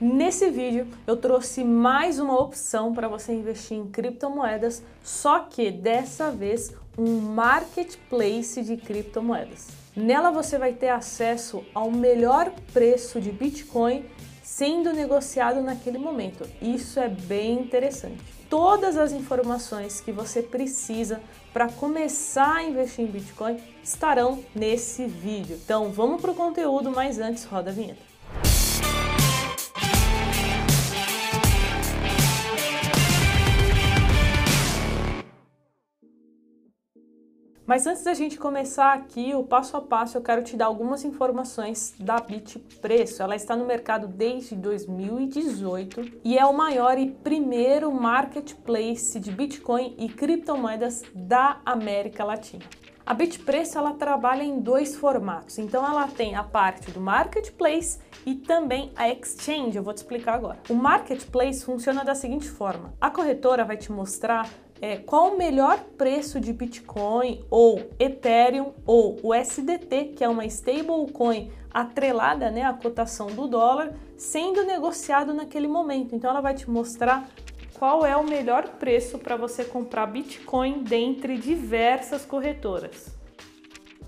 Nesse vídeo eu trouxe mais uma opção para você investir em criptomoedas, só que dessa vez um marketplace de criptomoedas. Nela você vai ter acesso ao melhor preço de Bitcoin sendo negociado naquele momento. Isso é bem interessante. Todas as informações que você precisa para começar a investir em Bitcoin estarão nesse vídeo. Então vamos para o conteúdo, mas antes roda a vinheta. Mas antes da gente começar aqui o passo a passo, eu quero te dar algumas informações da Bitpreço. Ela está no mercado desde 2018 e é o maior e primeiro marketplace de Bitcoin e criptomoedas da América Latina. A Bitpreço ela trabalha em dois formatos. Então ela tem a parte do marketplace e também a exchange. Eu vou te explicar agora. O marketplace funciona da seguinte forma: a corretora vai te mostrar é, qual o melhor preço de Bitcoin ou Ethereum ou o SDT, que é uma stablecoin atrelada né, à cotação do dólar, sendo negociado naquele momento. Então ela vai te mostrar qual é o melhor preço para você comprar Bitcoin dentre diversas corretoras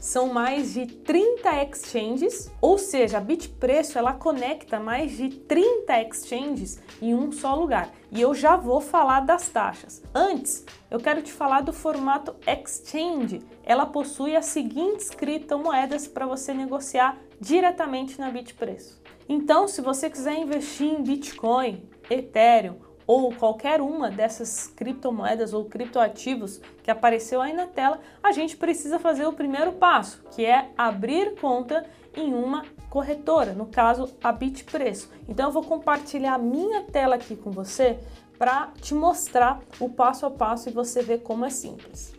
são mais de 30 exchanges, ou seja, a Bitpreço ela conecta mais de 30 exchanges em um só lugar. E eu já vou falar das taxas. Antes, eu quero te falar do formato exchange. Ela possui as seguintes criptomoedas para você negociar diretamente na Bitpreço. Então, se você quiser investir em Bitcoin, Ethereum ou qualquer uma dessas criptomoedas ou criptoativos que apareceu aí na tela, a gente precisa fazer o primeiro passo, que é abrir conta em uma corretora, no caso a Bitpreço. Então eu vou compartilhar a minha tela aqui com você para te mostrar o passo a passo e você ver como é simples.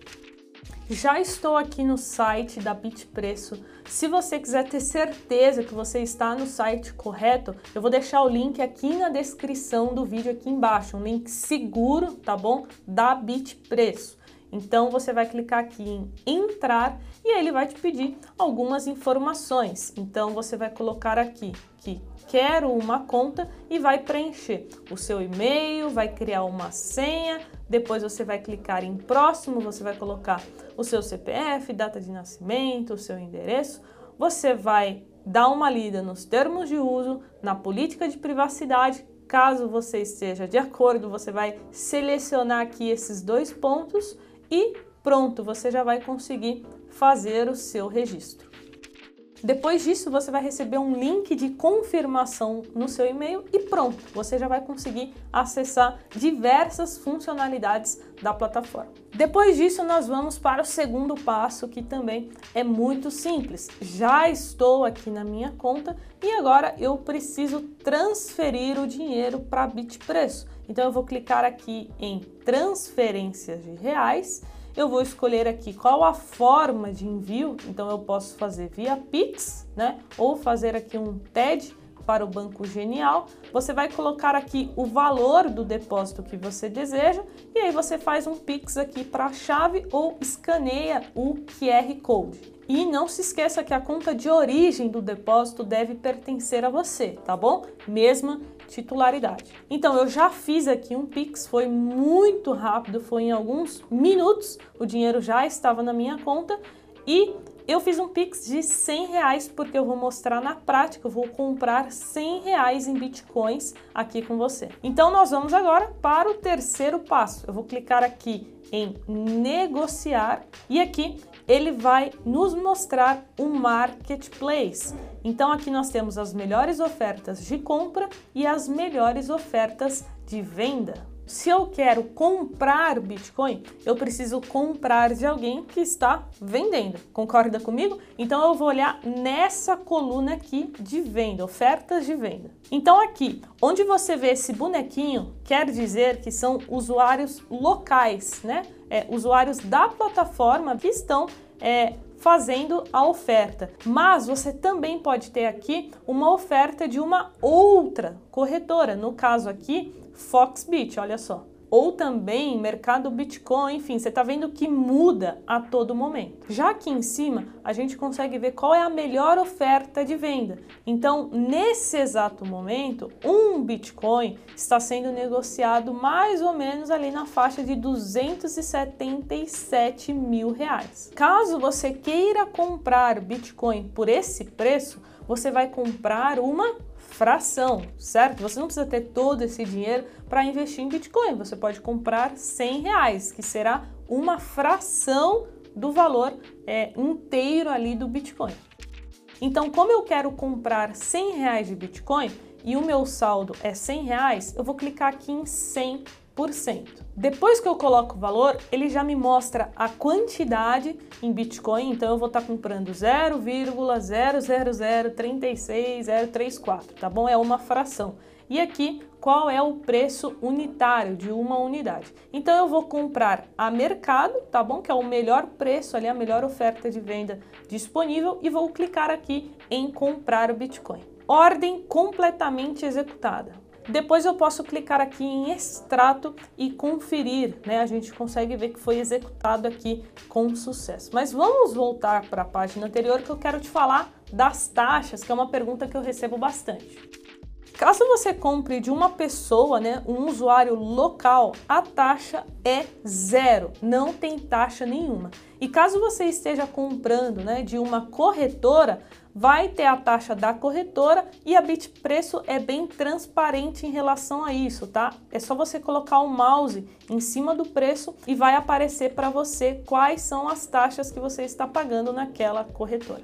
Já estou aqui no site da Bitpreço. Se você quiser ter certeza que você está no site correto, eu vou deixar o link aqui na descrição do vídeo aqui embaixo, um link seguro, tá bom? Da Bitpreço. Então você vai clicar aqui em entrar e ele vai te pedir algumas informações. Então você vai colocar aqui que quero uma conta e vai preencher o seu e-mail, vai criar uma senha, depois você vai clicar em próximo, você vai colocar o seu CPF, data de nascimento, o seu endereço. Você vai dar uma lida nos termos de uso, na política de privacidade. Caso você esteja de acordo, você vai selecionar aqui esses dois pontos e pronto, você já vai conseguir fazer o seu registro. Depois disso, você vai receber um link de confirmação no seu e-mail e pronto, você já vai conseguir acessar diversas funcionalidades da plataforma. Depois disso, nós vamos para o segundo passo, que também é muito simples. Já estou aqui na minha conta e agora eu preciso transferir o dinheiro para Bitpreço. Então eu vou clicar aqui em transferências de reais eu vou escolher aqui qual a forma de envio, então eu posso fazer via Pix, né? Ou fazer aqui um TED para o Banco Genial. Você vai colocar aqui o valor do depósito que você deseja e aí você faz um Pix aqui para a chave ou escaneia o QR Code. E não se esqueça que a conta de origem do depósito deve pertencer a você, tá bom? Mesma titularidade. Então eu já fiz aqui um Pix, foi muito rápido, foi em alguns minutos, o dinheiro já estava na minha conta e eu fiz um Pix de 100 reais porque eu vou mostrar na prática, eu vou comprar 100 reais em Bitcoins aqui com você. Então nós vamos agora para o terceiro passo. Eu vou clicar aqui em negociar e aqui ele vai nos mostrar um marketplace. Então aqui nós temos as melhores ofertas de compra e as melhores ofertas de venda. Se eu quero comprar Bitcoin, eu preciso comprar de alguém que está vendendo. Concorda comigo? Então eu vou olhar nessa coluna aqui de venda, ofertas de venda. Então aqui, onde você vê esse bonequinho, quer dizer que são usuários locais, né? É, usuários da plataforma que estão é, fazendo a oferta. Mas você também pode ter aqui uma oferta de uma outra corretora, no caso aqui, Foxbit, olha só. ou também mercado Bitcoin, enfim, você está vendo que muda a todo momento. Já aqui em cima, a gente consegue ver qual é a melhor oferta de venda. Então, nesse exato momento, um Bitcoin está sendo negociado mais ou menos ali na faixa de 277 mil reais. Caso você queira comprar Bitcoin por esse preço, você vai comprar uma fração, certo? Você não precisa ter todo esse dinheiro para investir em Bitcoin. Você pode comprar 100 reais, que será uma fração do valor é, inteiro ali do Bitcoin. Então, como eu quero comprar 100 reais de Bitcoin e o meu saldo é 100 reais, eu vou clicar aqui em 100 depois que eu coloco o valor, ele já me mostra a quantidade em Bitcoin, então eu vou estar tá comprando 0,00036034, tá bom? É uma fração. E aqui, qual é o preço unitário de uma unidade? Então eu vou comprar a mercado, tá bom? Que é o melhor preço ali, a melhor oferta de venda disponível e vou clicar aqui em comprar o Bitcoin. Ordem completamente executada. Depois eu posso clicar aqui em extrato e conferir, né? A gente consegue ver que foi executado aqui com sucesso. Mas vamos voltar para a página anterior que eu quero te falar das taxas, que é uma pergunta que eu recebo bastante. Caso você compre de uma pessoa, né, um usuário local, a taxa é zero, não tem taxa nenhuma. E caso você esteja comprando, né, de uma corretora, vai ter a taxa da corretora e a Bitpreço é bem transparente em relação a isso, tá? É só você colocar o mouse em cima do preço e vai aparecer para você quais são as taxas que você está pagando naquela corretora.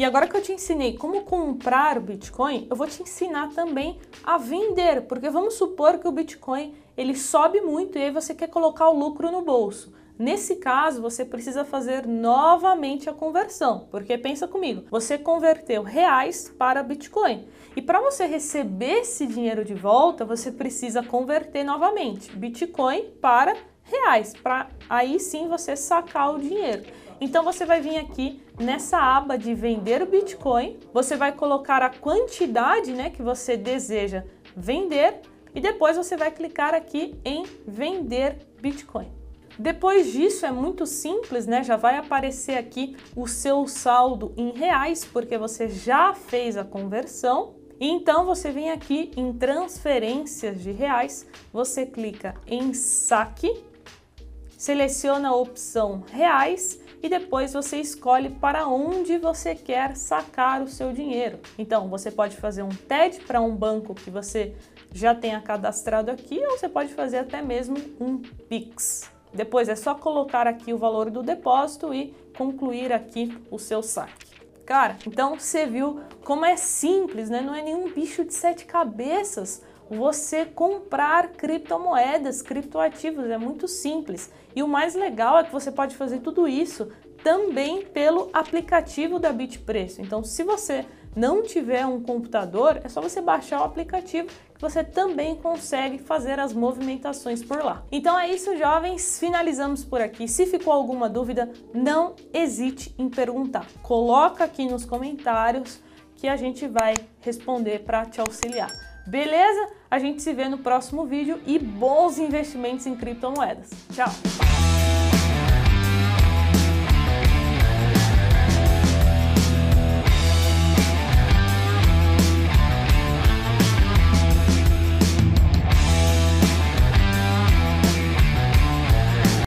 E agora que eu te ensinei como comprar o Bitcoin, eu vou te ensinar também a vender, porque vamos supor que o Bitcoin ele sobe muito e aí você quer colocar o lucro no bolso. Nesse caso, você precisa fazer novamente a conversão, porque pensa comigo, você converteu reais para Bitcoin. E para você receber esse dinheiro de volta, você precisa converter novamente Bitcoin para reais, para aí sim você sacar o dinheiro. Então você vai vir aqui nessa aba de vender o Bitcoin, você vai colocar a quantidade, né, que você deseja vender e depois você vai clicar aqui em vender Bitcoin. Depois disso é muito simples, né? Já vai aparecer aqui o seu saldo em reais, porque você já fez a conversão. Então você vem aqui em transferências de reais, você clica em saque, seleciona a opção reais e depois você escolhe para onde você quer sacar o seu dinheiro. Então, você pode fazer um TED para um banco que você já tenha cadastrado aqui ou você pode fazer até mesmo um Pix. Depois é só colocar aqui o valor do depósito e concluir aqui o seu saque. Cara, então você viu como é simples, né? Não é nenhum bicho de sete cabeças você comprar criptomoedas, criptoativos, é muito simples. E o mais legal é que você pode fazer tudo isso também pelo aplicativo da Bitpreço. Então, se você não tiver um computador, é só você baixar o aplicativo que você também consegue fazer as movimentações por lá. Então é isso, jovens. Finalizamos por aqui. Se ficou alguma dúvida, não hesite em perguntar. Coloca aqui nos comentários que a gente vai responder para te auxiliar. Beleza? A gente se vê no próximo vídeo e bons investimentos em criptomoedas. Tchau!